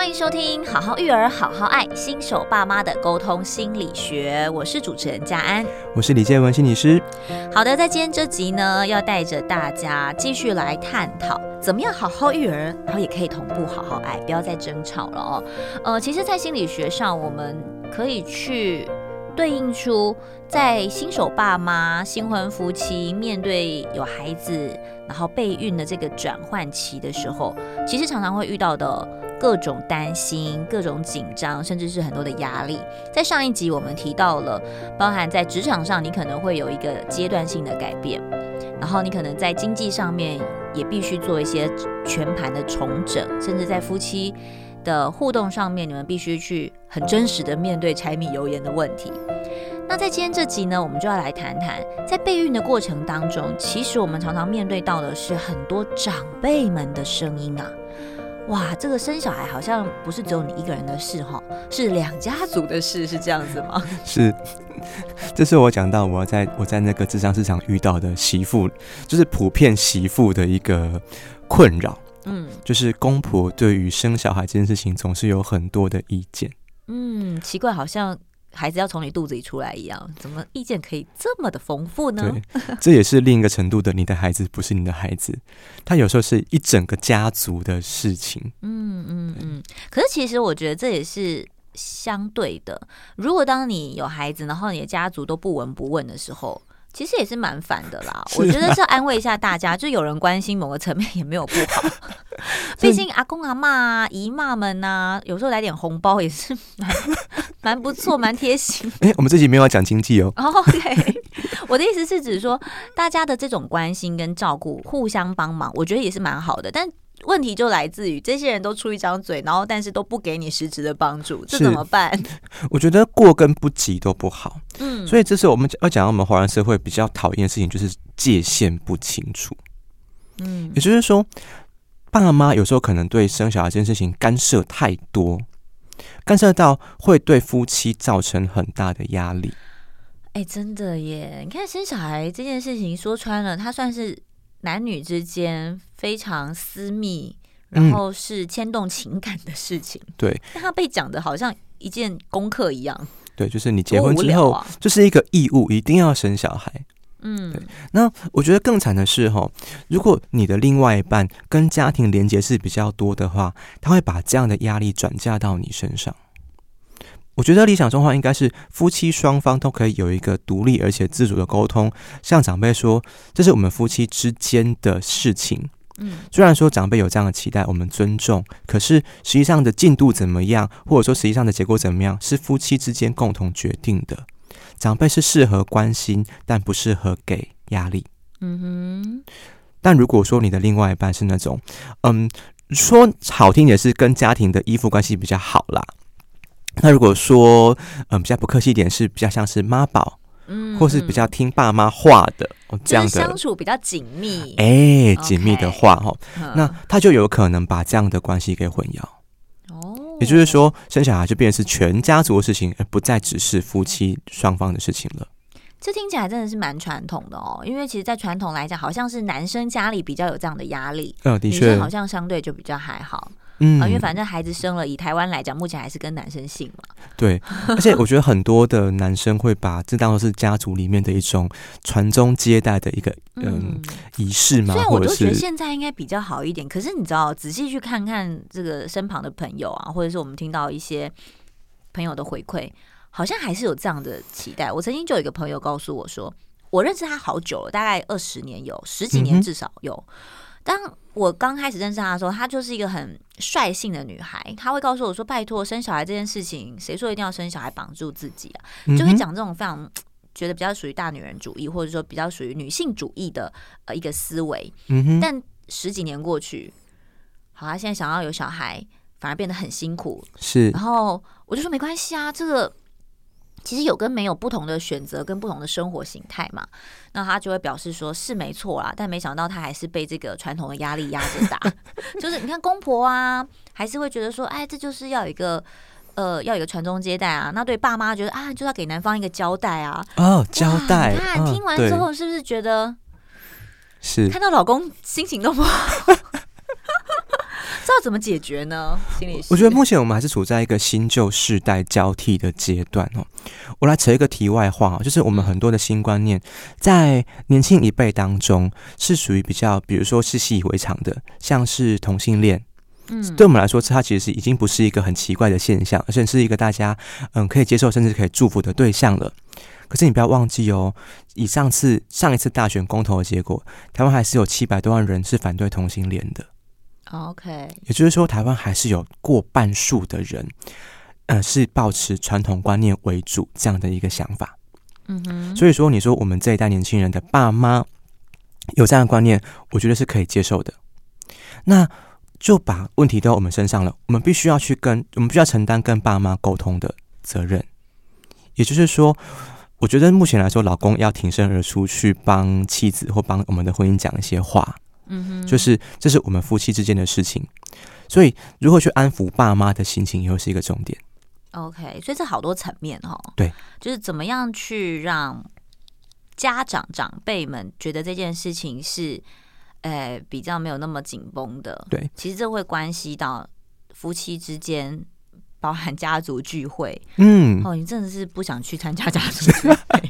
欢迎收听《好好育儿，好好爱》新手爸妈的沟通心理学，我是主持人佳安，我是李建文心理师。好的，在今天这集呢，要带着大家继续来探讨怎么样好好育儿，然后也可以同步好好爱，不要再争吵了哦。呃，其实，在心理学上，我们可以去对应出，在新手爸妈、新婚夫妻面对有孩子，然后备孕的这个转换期的时候，其实常常会遇到的。各种担心、各种紧张，甚至是很多的压力。在上一集我们提到了，包含在职场上，你可能会有一个阶段性的改变，然后你可能在经济上面也必须做一些全盘的重整，甚至在夫妻的互动上面，你们必须去很真实的面对柴米油盐的问题。那在今天这集呢，我们就要来谈谈，在备孕的过程当中，其实我们常常面对到的是很多长辈们的声音啊。哇，这个生小孩好像不是只有你一个人的事哈，是两家族的事，是这样子吗？是，这是我讲到我在我在那个智商市场遇到的媳妇，就是普遍媳妇的一个困扰。嗯，就是公婆对于生小孩这件事情总是有很多的意见。嗯，奇怪，好像。孩子要从你肚子里出来一样，怎么意见可以这么的丰富呢？对，这也是另一个程度的，你的孩子不是你的孩子，他有时候是一整个家族的事情。嗯嗯嗯。可是其实我觉得这也是相对的，如果当你有孩子，然后你的家族都不闻不问的时候。其实也是蛮烦的啦，我觉得是要安慰一下大家，就有人关心某个层面也没有不好。毕竟阿公阿妈啊、姨妈们呐，有时候来点红包也是蛮蛮不错、蛮贴心。哎，我们这集没有要讲经济哦。OK，我的意思是指说，大家的这种关心跟照顾，互相帮忙，我觉得也是蛮好的。但问题就来自于这些人都出一张嘴，然后但是都不给你实质的帮助，这怎么办？我觉得过跟不及都不好。嗯，所以这是我们要讲到我们华人社会比较讨厌的事情，就是界限不清楚。嗯，也就是说，爸妈有时候可能对生小孩这件事情干涉太多，干涉到会对夫妻造成很大的压力。哎，真的耶！你看生小孩这件事情说穿了，它算是。男女之间非常私密，然后是牵动情感的事情。嗯、对，但他被讲的好像一件功课一样。对，就是你结婚之后，啊、就是一个义务，一定要生小孩。嗯，对。那我觉得更惨的是，哈，如果你的另外一半跟家庭连接是比较多的话，他会把这样的压力转嫁到你身上。我觉得理想中的话，应该是夫妻双方都可以有一个独立而且自主的沟通。像长辈说，这是我们夫妻之间的事情。嗯，虽然说长辈有这样的期待，我们尊重，可是实际上的进度怎么样，或者说实际上的结果怎么样，是夫妻之间共同决定的。长辈是适合关心，但不适合给压力。嗯哼。但如果说你的另外一半是那种，嗯，说好听也是跟家庭的依附关系比较好啦。那如果说，嗯，比较不客气一点，是比较像是妈宝，嗯，或是比较听爸妈话的哦，这样的相处比较紧密，哎，紧密的话哈，那他就有可能把这样的关系给混淆。哦，也就是说，生小孩就变成是全家族的事情，而不再只是夫妻双方的事情了。这听起来真的是蛮传统的哦，因为其实，在传统来讲，好像是男生家里比较有这样的压力，嗯，的确，女生好像相对就比较还好。嗯，因为反正孩子生了，以台湾来讲，目前还是跟男生姓嘛。对，而且我觉得很多的男生会把这当做是家族里面的一种传宗接代的一个嗯仪式嘛。虽然我都觉得现在应该比较好一点，可是你知道，仔细去看看这个身旁的朋友啊，或者是我们听到一些朋友的回馈，好像还是有这样的期待。我曾经就有一个朋友告诉我说，我认识他好久了，大概二十年有十几年至少有。嗯当我刚开始认识她的时候，她就是一个很率性的女孩。她会告诉我说：“拜托，生小孩这件事情，谁说一定要生小孩绑住自己啊？”就会讲这种非常觉得比较属于大女人主义，或者说比较属于女性主义的呃一个思维。但十几年过去，好，她现在想要有小孩，反而变得很辛苦。是，然后我就说没关系啊，这个。其实有跟没有不同的选择跟不同的生活形态嘛，那他就会表示说是没错啦，但没想到他还是被这个传统的压力压着打，就是你看公婆啊，还是会觉得说，哎，这就是要有一个呃，要有一个传宗接代啊。那对爸妈觉得啊，就要给男方一个交代啊。哦，交代。你看，听完之后是不是觉得是看到老公心情都不好？道怎么解决呢？心理师，我觉得目前我们还是处在一个新旧世代交替的阶段哦。我来扯一个题外话，就是我们很多的新观念在年轻一辈当中是属于比较，比如说是习以为常的，像是同性恋。嗯，对我们来说，它其实是已经不是一个很奇怪的现象，而且是一个大家嗯可以接受，甚至可以祝福的对象了。可是你不要忘记哦，以上次上一次大选公投的结果，台湾还是有七百多万人是反对同性恋的。OK，也就是说，台湾还是有过半数的人，呃，是保持传统观念为主这样的一个想法。嗯哼，所以说，你说我们这一代年轻人的爸妈有这样的观念，我觉得是可以接受的。那就把问题丢到我们身上了，我们必须要去跟我们必须要承担跟爸妈沟通的责任。也就是说，我觉得目前来说，老公要挺身而出去帮妻子或帮我们的婚姻讲一些话。嗯哼，就是这是我们夫妻之间的事情，所以如何去安抚爸妈的心情，又是一个重点。OK，所以这好多层面哦。对，就是怎么样去让家长长辈们觉得这件事情是。呃，比较没有那么紧绷的。对，其实这会关系到夫妻之间，包含家族聚会。嗯，哦，你真的是不想去参加家族聚会，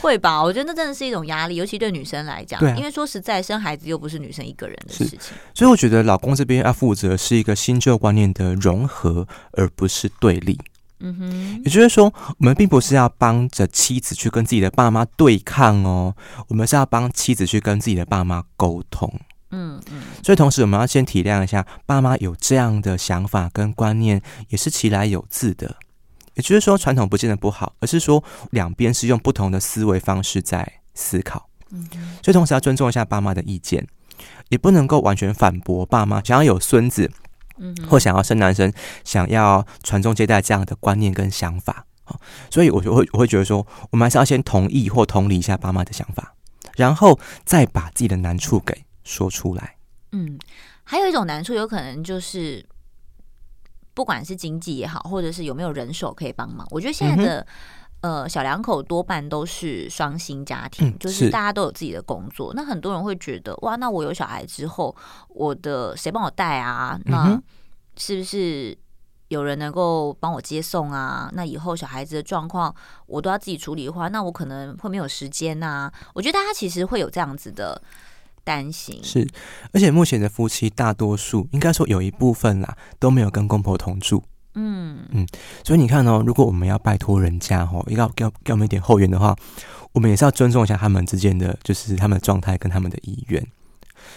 会吧？我觉得那真的是一种压力，尤其对女生来讲。对啊，因为说实在，生孩子又不是女生一个人的事情。所以我觉得老公这边要负责是一个新旧观念的融合，而不是对立。嗯哼，也就是说，我们并不是要帮着妻子去跟自己的爸妈对抗哦，我们是要帮妻子去跟自己的爸妈沟通。嗯嗯，所以同时我们要先体谅一下，爸妈有这样的想法跟观念，也是其来有自的。也就是说，传统不见得不好，而是说两边是用不同的思维方式在思考。嗯，所以同时要尊重一下爸妈的意见，也不能够完全反驳爸妈想要有孙子。或想要生男生，想要传宗接代这样的观念跟想法，所以我就会我会觉得说，我们还是要先同意或同理一下爸妈的想法，然后再把自己的难处给说出来。嗯，还有一种难处，有可能就是不管是经济也好，或者是有没有人手可以帮忙。我觉得现在的、嗯、呃小两口多半都是双薪家庭，嗯、就是大家都有自己的工作。那很多人会觉得，哇，那我有小孩之后，我的谁帮我带啊？那、嗯是不是有人能够帮我接送啊？那以后小孩子的状况我都要自己处理的话，那我可能会没有时间呐、啊。我觉得大家其实会有这样子的担心。是，而且目前的夫妻大多数应该说有一部分啦都没有跟公婆同住。嗯嗯，所以你看哦，如果我们要拜托人家哦，要给给我们一点后援的话，我们也是要尊重一下他们之间的就是他们的状态跟他们的意愿。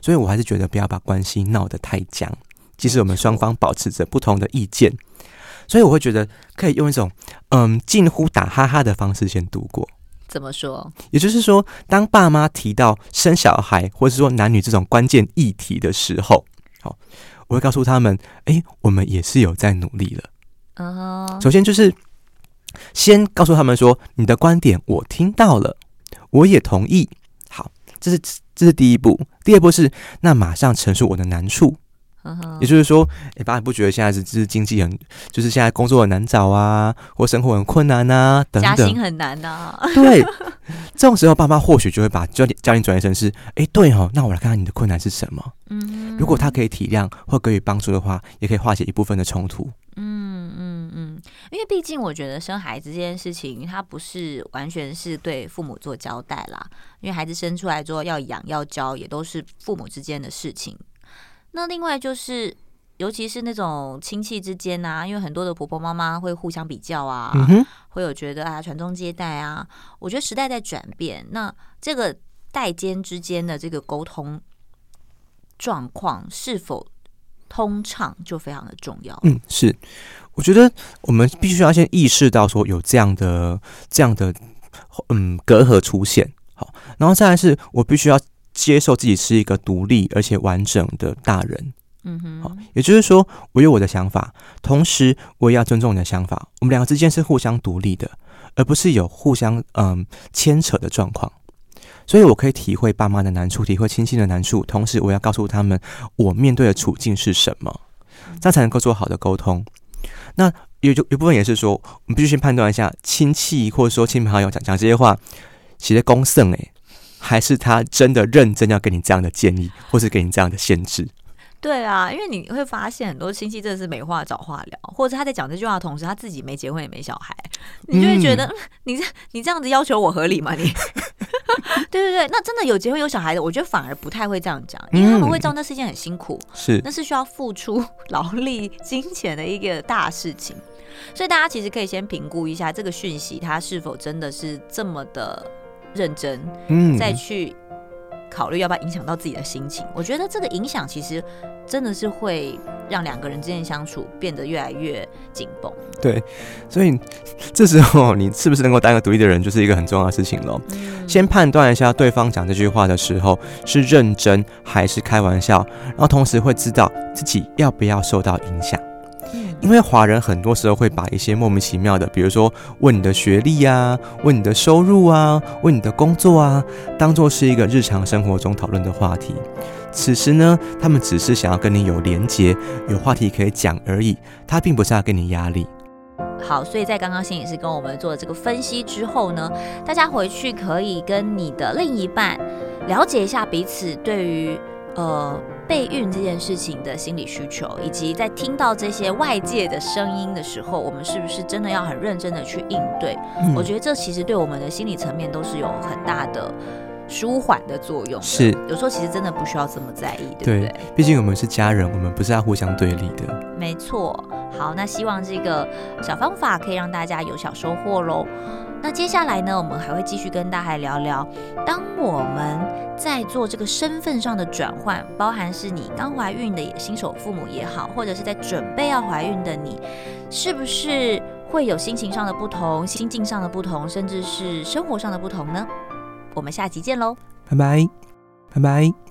所以我还是觉得不要把关系闹得太僵。即使我们双方保持着不同的意见，所以我会觉得可以用一种嗯近乎打哈哈的方式先度过。怎么说？也就是说，当爸妈提到生小孩或是说男女这种关键议题的时候，好，我会告诉他们：哎，我们也是有在努力了。Uh-huh. 首先就是先告诉他们说，你的观点我听到了，我也同意。好，这是这是第一步。第二步是那马上陈述我的难处。也就是说，你爸你不觉得现在是就是经济很，就是现在工作很难找啊，或生活很困难啊，等等，加薪很难呐、啊。对，这种时候爸妈或许就会把焦点焦点转移成是，哎，对哦，那我来看看你的困难是什么。嗯，如果他可以体谅或给予帮助的话，也可以化解一部分的冲突。嗯嗯嗯，因为毕竟我觉得生孩子这件事情，它不是完全是对父母做交代啦，因为孩子生出来之后要养要教，也都是父母之间的事情。那另外就是，尤其是那种亲戚之间呐、啊，因为很多的婆婆妈妈会互相比较啊，嗯、会有觉得啊传宗接代啊。我觉得时代在转变，那这个代间之间的这个沟通状况是否通畅，就非常的重要。嗯，是，我觉得我们必须要先意识到说有这样的这样的嗯隔阂出现，好，然后再来是我必须要。接受自己是一个独立而且完整的大人，嗯哼，好，也就是说，我有我的想法，同时我也要尊重你的想法。我们两个之间是互相独立的，而不是有互相嗯牵扯的状况。所以我可以体会爸妈的难处，体会亲戚的难处，同时我要告诉他们我面对的处境是什么，这样才能够做好的沟通。那有就有部分也是说，我们必须先判断一下亲戚或者说亲朋好友讲讲这些话，其实公胜诶。还是他真的认真要给你这样的建议，或是给你这样的限制？对啊，因为你会发现很多亲戚真的是没话找话聊，或者他在讲这句话的同时，他自己没结婚也没小孩，你就会觉得、嗯、你这你这样子要求我合理吗？你对对对，那真的有结婚有小孩的，我觉得反而不太会这样讲，因为他们会知道那是一件很辛苦，是那是需要付出劳力、金钱的一个大事情，所以大家其实可以先评估一下这个讯息，它是否真的是这么的认真，嗯，再去。考虑要不要影响到自己的心情？我觉得这个影响其实真的是会让两个人之间相处变得越来越紧绷。对，所以这时候你是不是能够当一个独立的人，就是一个很重要的事情喽。嗯、先判断一下对方讲这句话的时候是认真还是开玩笑，然后同时会知道自己要不要受到影响。因为华人很多时候会把一些莫名其妙的，比如说问你的学历啊，问你的收入啊，问你的工作啊，当做是一个日常生活中讨论的话题。此时呢，他们只是想要跟你有连结，有话题可以讲而已，他并不是要给你压力。好，所以在刚刚心理师跟我们做了这个分析之后呢，大家回去可以跟你的另一半了解一下彼此对于呃。备孕这件事情的心理需求，以及在听到这些外界的声音的时候，我们是不是真的要很认真的去应对？嗯、我觉得这其实对我们的心理层面都是有很大的舒缓的作用的。是，有时候其实真的不需要这么在意，对不对？毕竟我们是家人，我们不是要互相对立的。没错。好，那希望这个小方法可以让大家有小收获喽。那接下来呢，我们还会继续跟大家聊聊，当我们在做这个身份上的转换，包含是你刚怀孕的新手父母也好，或者是在准备要怀孕的你，是不是会有心情上的不同、心境上的不同，甚至是生活上的不同呢？我们下集见喽，拜拜，拜拜。